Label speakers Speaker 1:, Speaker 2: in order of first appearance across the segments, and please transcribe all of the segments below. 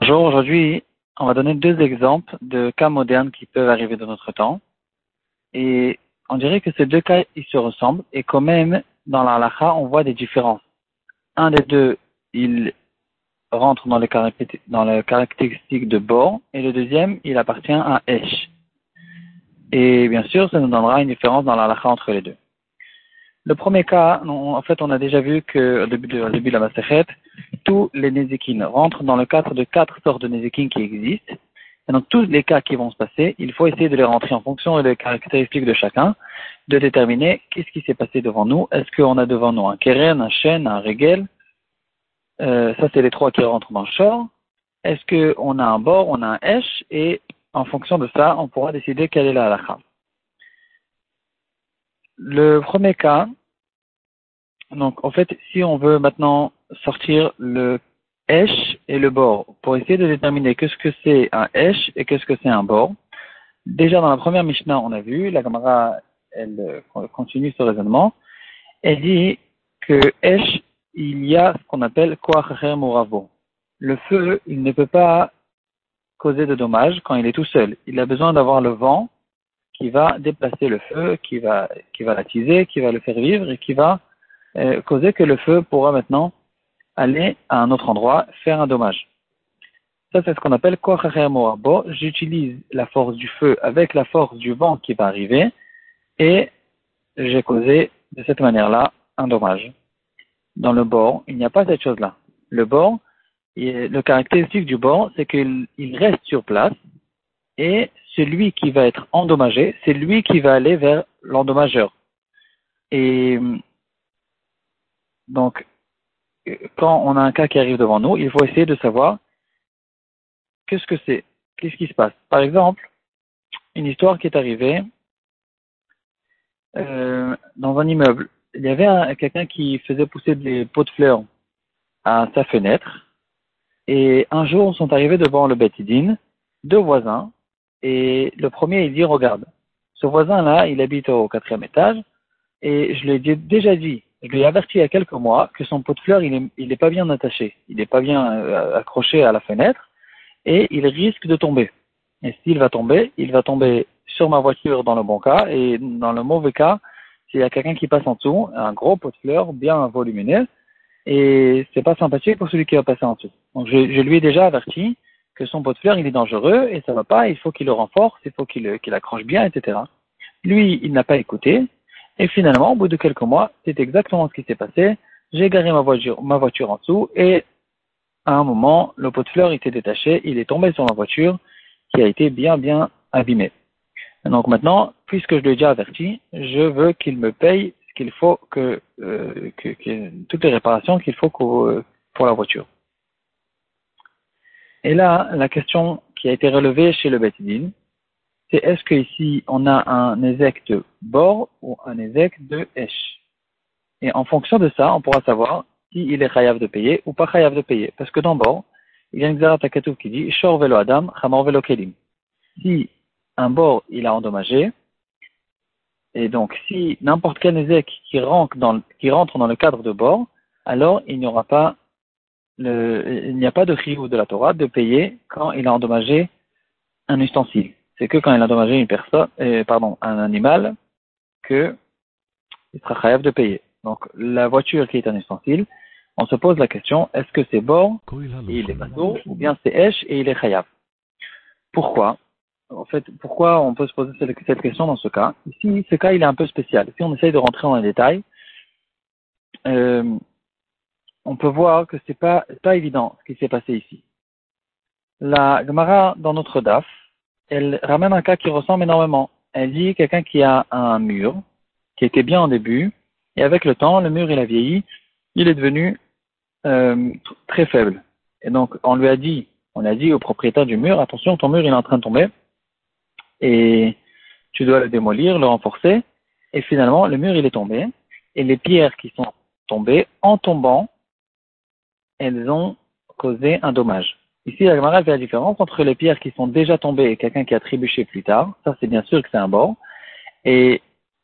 Speaker 1: Bonjour, aujourd'hui, on va donner deux exemples de cas modernes qui peuvent arriver dans notre temps. Et on dirait que ces deux cas, ils se ressemblent et quand même, dans la on voit des différences. Un des deux, il rentre dans le, dans le caractéristique de bord et le deuxième, il appartient à Esh. Et bien sûr, ça nous donnera une différence dans la entre les deux. Le premier cas, en fait, on a déjà vu que au début de, début de la Masechet, tous les Nézikines rentrent dans le cadre de quatre sortes de Nézikines qui existent. Et dans tous les cas qui vont se passer, il faut essayer de les rentrer en fonction des caractéristiques de chacun, de déterminer qu'est-ce qui s'est passé devant nous. Est-ce qu'on a devant nous un Keren, un Shen, un Regel? Euh, Ça, c'est les trois qui rentrent dans le short. Est-ce qu'on a un bord, on a un Esh? Et en fonction de ça, on pourra décider quelle est la halakha. Le premier cas, donc en fait, si on veut maintenant sortir le esh et le bord pour essayer de déterminer qu'est-ce que c'est un esh et qu'est-ce que c'est un bord, déjà dans la première Mishnah, on a vu, la Gamara, elle continue ce raisonnement, elle dit que esh, il y a ce qu'on appelle koachacher moravo. Le feu, il ne peut pas causer de dommages quand il est tout seul. Il a besoin d'avoir le vent qui va déplacer le feu, qui va, qui va l'attiser, qui va le faire vivre et qui va euh, causer que le feu pourra maintenant aller à un autre endroit, faire un dommage. Ça, c'est ce qu'on appelle Bon, J'utilise la force du feu avec la force du vent qui va arriver et j'ai causé de cette manière-là un dommage. Dans le bord, il n'y a pas cette chose-là. Le bord, le caractéristique du bord, c'est qu'il reste sur place et celui qui va être endommagé, c'est lui qui va aller vers l'endommageur. Et donc, quand on a un cas qui arrive devant nous, il faut essayer de savoir qu'est-ce que c'est, qu'est-ce qui se passe. Par exemple, une histoire qui est arrivée euh, dans un immeuble. Il y avait quelqu'un qui faisait pousser des pots de fleurs à sa fenêtre. Et un jour, sont arrivés devant le Betidine deux voisins et le premier, il dit, regarde, ce voisin-là, il habite au quatrième étage, et je lui ai déjà dit, je lui ai averti il y a quelques mois que son pot de fleurs, il est, il est pas bien attaché, il n'est pas bien euh, accroché à la fenêtre, et il risque de tomber. Et s'il va tomber, il va tomber sur ma voiture dans le bon cas, et dans le mauvais cas, s'il y a quelqu'un qui passe en dessous, un gros pot de fleurs bien volumineux, et c'est pas sympathique pour celui qui va passer en dessous. Donc je, lui ai déjà averti, que son pot de fleurs, il est dangereux et ça va pas, il faut qu'il le renforce, il faut qu'il qu'il accroche bien, etc. Lui, il n'a pas écouté. Et finalement, au bout de quelques mois, c'est exactement ce qui s'est passé. J'ai garé ma voiture, ma voiture en dessous et à un moment, le pot de fleurs était détaché, il est tombé sur ma voiture qui a été bien, bien abîmée. Donc maintenant, puisque je l'ai déjà averti, je veux qu'il me paye ce qu'il faut que, euh, que, toutes les réparations qu'il faut pour la voiture. Et là, la question qui a été relevée chez le Betidin, c'est est-ce qu'ici on a un ézec de bord ou un ézec de esh? Et en fonction de ça, on pourra savoir s'il est chayav de payer ou pas chayav de payer. Parce que dans bord, il y a une Xaratakatouf qui dit Shor velo Adam, Chamor velo Kelim. Si un bord il a endommagé, et donc si n'importe quel ézec qui rentre, dans, le cadre de bord, alors il n'y aura pas il n'y a pas de ou de la Torah de payer quand il a endommagé un ustensile. C'est que quand il a endommagé une personne, euh, pardon, un animal, que il sera chayav de payer. Donc, la voiture qui est un ustensile, on se pose la question, est-ce que c'est bon et il est bateau, ou bien c'est esh et il est chayav? Pourquoi? En fait, pourquoi on peut se poser cette question dans ce cas? Ici, ce cas, il est un peu spécial. Si on essaye de rentrer dans les détails, euh, on peut voir que c'est pas, pas évident ce qui s'est passé ici. La Gemara, dans notre DAF, elle ramène un cas qui ressemble énormément. Elle dit quelqu'un qui a un mur, qui était bien au début, et avec le temps, le mur il a vieilli, il est devenu euh, très faible. Et donc, on lui a dit, on a dit au propriétaire du mur, attention, ton mur il est en train de tomber, et tu dois le démolir, le renforcer. Et finalement, le mur il est tombé, et les pierres qui sont tombées, en tombant, elles ont causé un dommage. Ici, la Gemara fait la différence entre les pierres qui sont déjà tombées et quelqu'un qui a trébuché plus tard. Ça, c'est bien sûr que c'est un bord. Et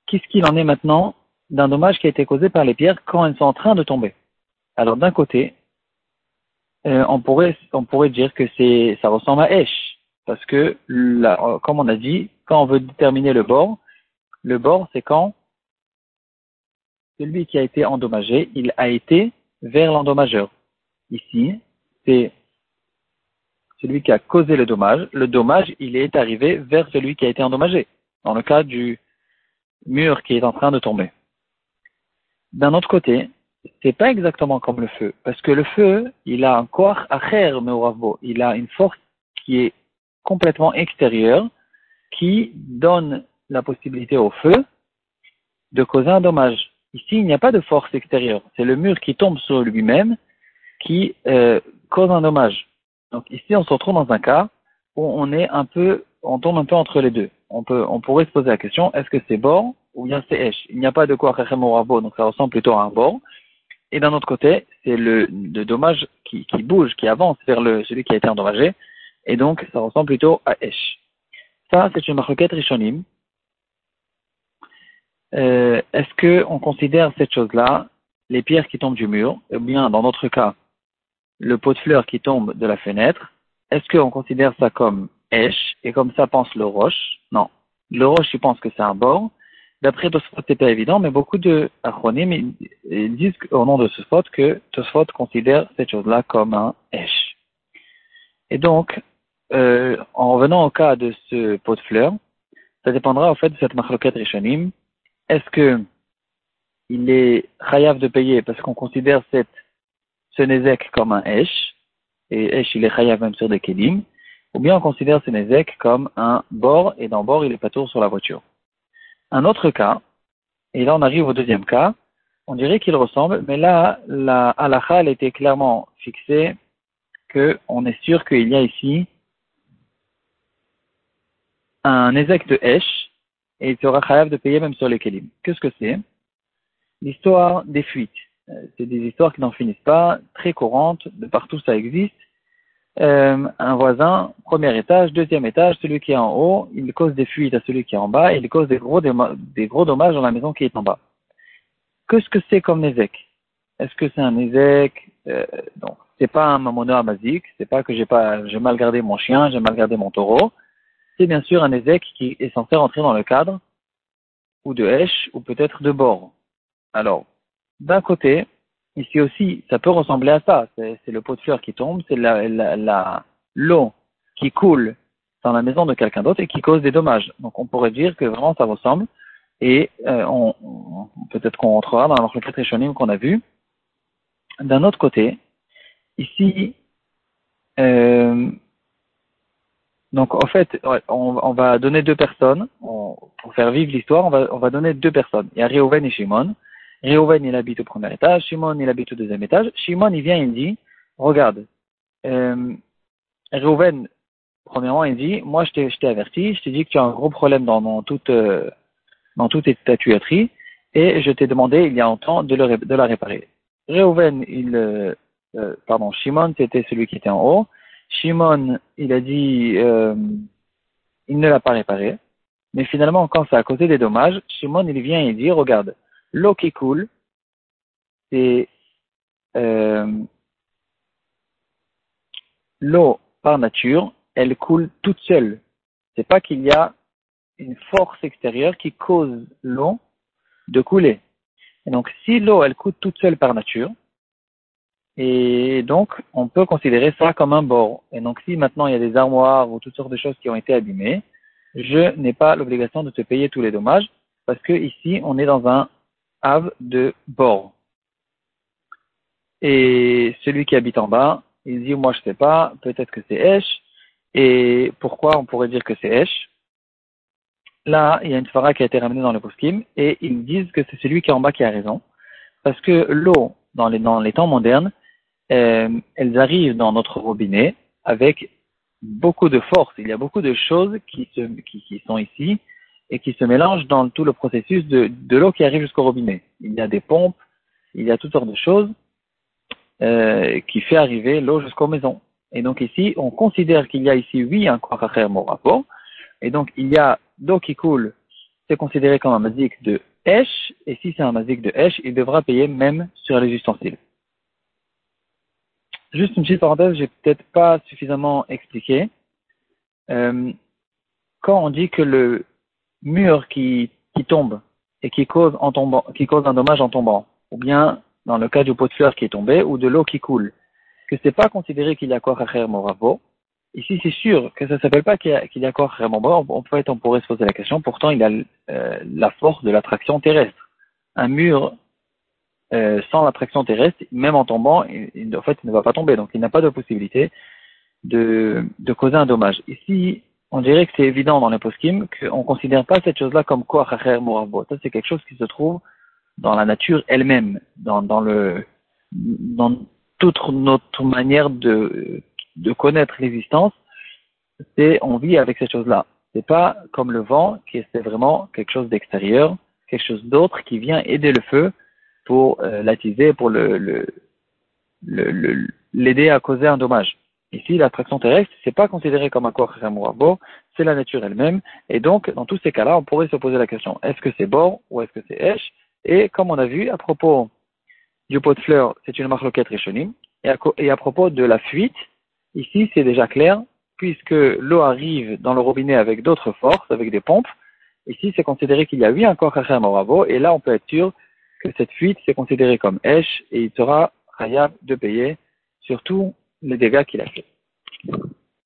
Speaker 1: qu'est-ce qu'il en est maintenant d'un dommage qui a été causé par les pierres quand elles sont en train de tomber? Alors, d'un côté, euh, on pourrait dire que ça ressemble à Esh parce que comme on a dit, quand on veut déterminer le bord, le bord c'est quand celui qui a été endommagé, il a été vers l'endommageur. Ici, c'est celui qui a causé le dommage. Le dommage, il est arrivé vers celui qui a été endommagé. Dans le cas du mur qui est en train de tomber. D'un autre côté, c'est pas exactement comme le feu, parce que le feu, il a un corps acher meuravo, il a une force qui est complètement extérieure, qui donne la possibilité au feu de causer un dommage. Ici, il n'y a pas de force extérieure, c'est le mur qui tombe sur lui-même qui euh, cause un dommage. Donc ici, on se retrouve dans un cas où on est un peu, on tombe un peu entre les deux. On peut, on pourrait se poser la question, est-ce que c'est bord ou bien c'est esh? Il n'y a pas de quoi rabo, donc ça ressemble plutôt à un bord. Et d'un autre côté, c'est le, dommage qui, bouge, qui avance vers le, celui qui a été endommagé, et donc ça ressemble plutôt à esh. Ça, c'est une marquette rishonim. Euh, est-ce que on considère cette chose-là, les pierres qui tombent du mur, ou bien dans notre cas, le pot de fleurs qui tombe de la fenêtre, est-ce qu'on considère ça comme Esh, et comme ça pense le Roche? Non. Le Roche, il pense que c'est un bord. D'après Tosfot, c'est pas évident, mais beaucoup de Achronim disent au nom de Tosfot que Tosfot considère cette chose-là comme un Esh. Et donc, euh, en revenant au cas de ce pot de fleurs, ça dépendra au fait de cette machloket rishonim. Est-ce que il est chayav de payer parce qu'on considère cette ce Nézek comme un Esh, et Esh il est Chayav même sur des Kedim, ou bien on considère ce Nézek comme un bord, et dans bord il est pas tour sur la voiture. Un autre cas, et là on arrive au deuxième cas, on dirait qu'il ressemble, mais là, la halakha, elle était clairement fixée qu'on est sûr qu'il y a ici un Nézek de Esh, et il sera chayav de payer même sur les Kedim. Qu'est-ce que c'est? L'histoire des fuites. Euh, c'est des histoires qui n'en finissent pas, très courantes, de partout ça existe. Euh, un voisin, premier étage, deuxième étage, celui qui est en haut, il cause des fuites à celui qui est en bas il cause des gros, dommages dans la maison qui est en bas. Qu'est-ce que c'est comme Nézek Est-ce que c'est un Nézek euh, Donc, c'est pas un mamono c'est pas que j'ai pas, j'ai mal gardé mon chien, j'ai mal gardé mon taureau. C'est bien sûr un Nézek qui est censé rentrer dans le cadre ou de Hesh ou peut-être de bord. Alors, d'un côté, ici aussi, ça peut ressembler à ça. C'est le pot de fleurs qui tombe, c'est l'eau qui coule dans la maison de quelqu'un d'autre et qui cause des dommages. Donc on pourrait dire que vraiment ça ressemble. Et euh, on, peut-être qu'on rentrera dans le quatre qu'on a vu. D'un autre côté, ici, euh, donc en fait, on, va donner deux personnes pour faire vivre l'histoire. On va, on va donner deux personnes. Il y a Réhouven et Shimon. Réhouven, il habite au premier étage, Shimon, il habite au deuxième étage. Shimon, il vient, il dit, regarde, euh, premièrement, il dit, moi, je t'ai averti, je t'ai dit que tu as un gros problème dans, dans toute, euh, dans toute ta tuyauterie, et je t'ai demandé, il y a longtemps, de, le, de la réparer. Réhouven, il, euh, euh, pardon, Shimon, c'était celui qui était en haut. Shimon, il a dit, euh, il ne l'a pas réparé. Mais finalement, quand ça a causé des dommages, Shimon, il vient et dit, regarde, L'eau qui coule, c'est euh, l'eau par nature, elle coule toute seule. C'est pas qu'il y a une force extérieure qui cause l'eau de couler. Et donc, si l'eau, elle coule toute seule par nature, et donc, on peut considérer ça comme un bord. Et donc, si maintenant il y a des armoires ou toutes sortes de choses qui ont été abîmées, je n'ai pas l'obligation de te payer tous les dommages, parce que ici, on est dans un Av de bord. Et celui qui habite en bas, il dit, moi je sais pas, peut-être que c'est Esh. Et pourquoi on pourrait dire que c'est Esh Là, il y a une phara qui a été ramenée dans le poskim et ils disent que c'est celui qui est en bas qui a raison. Parce que l'eau, dans les, dans les temps modernes, euh, elles arrivent dans notre robinet avec beaucoup de force. Il y a beaucoup de choses qui, se, qui, qui sont ici et qui se mélange dans tout le processus de, l'eau qui arrive jusqu'au robinet. Il y a des pompes, il y a toutes sortes de choses euh, qui fait arriver l'eau jusqu'aux maisons. Et donc ici, on considère qu'il y a ici, oui, un mon morapo, et donc il y a d'eau qui coule, c'est considéré comme un mazik de Esh, et si c'est un mazik de Esh, il devra payer même sur les ustensiles. Juste une petite parenthèse, j'ai peut-être pas suffisamment expliqué. Euh, quand on dit que le mur qui, qui tombe et qui cause, en tombant, qui cause un dommage en tombant, ou bien dans le cas du pot de fleurs qui est tombé, ou de l'eau qui coule, que c'est pas considéré qu'il y a à moravo. Ici, c'est sûr que ça s'appelle pas qu'il y a, qu'il y. On, peut, on pourrait se poser la question. Pourtant, il a euh, la force de l'attraction terrestre. Un mur euh, sans l'attraction terrestre, même en tombant, il, en fait, il ne va pas tomber. Donc, il n'a pas de possibilité de, de causer un dommage. Ici, on dirait que c'est évident dans les poskim qu'on ne considère pas cette chose-là comme quoi. Ça, c'est quelque chose qui se trouve dans la nature elle-même, dans, dans toute notre manière de, connaître l'existence, c'est on vit avec cette chose-là. C'est pas comme le vent qui est vraiment quelque chose d'extérieur, quelque chose d'autre qui vient aider le feu pour euh, l'attiser, pour le, l'aider à causer un dommage. Ici, l'attraction terrestre, c'est pas considéré comme un corps beau, c'est la nature elle-même. Et donc, dans tous ces cas-là, on pourrait se poser la question, est-ce que c'est bord ou est-ce que c'est esh? Et comme on a vu, à propos du pot de fleurs, c'est une marloquette rishonim. Et et à propos de la fuite, ici, c'est déjà clair, puisque l'eau arrive dans le robinet avec d'autres forces, avec des pompes. Ici, c'est considéré qu'il y a eu un corps moravo, et là, on peut être sûr que cette fuite, c'est considéré comme esh, et il sera rayable de payer sur tous les dégâts qu'il a fait.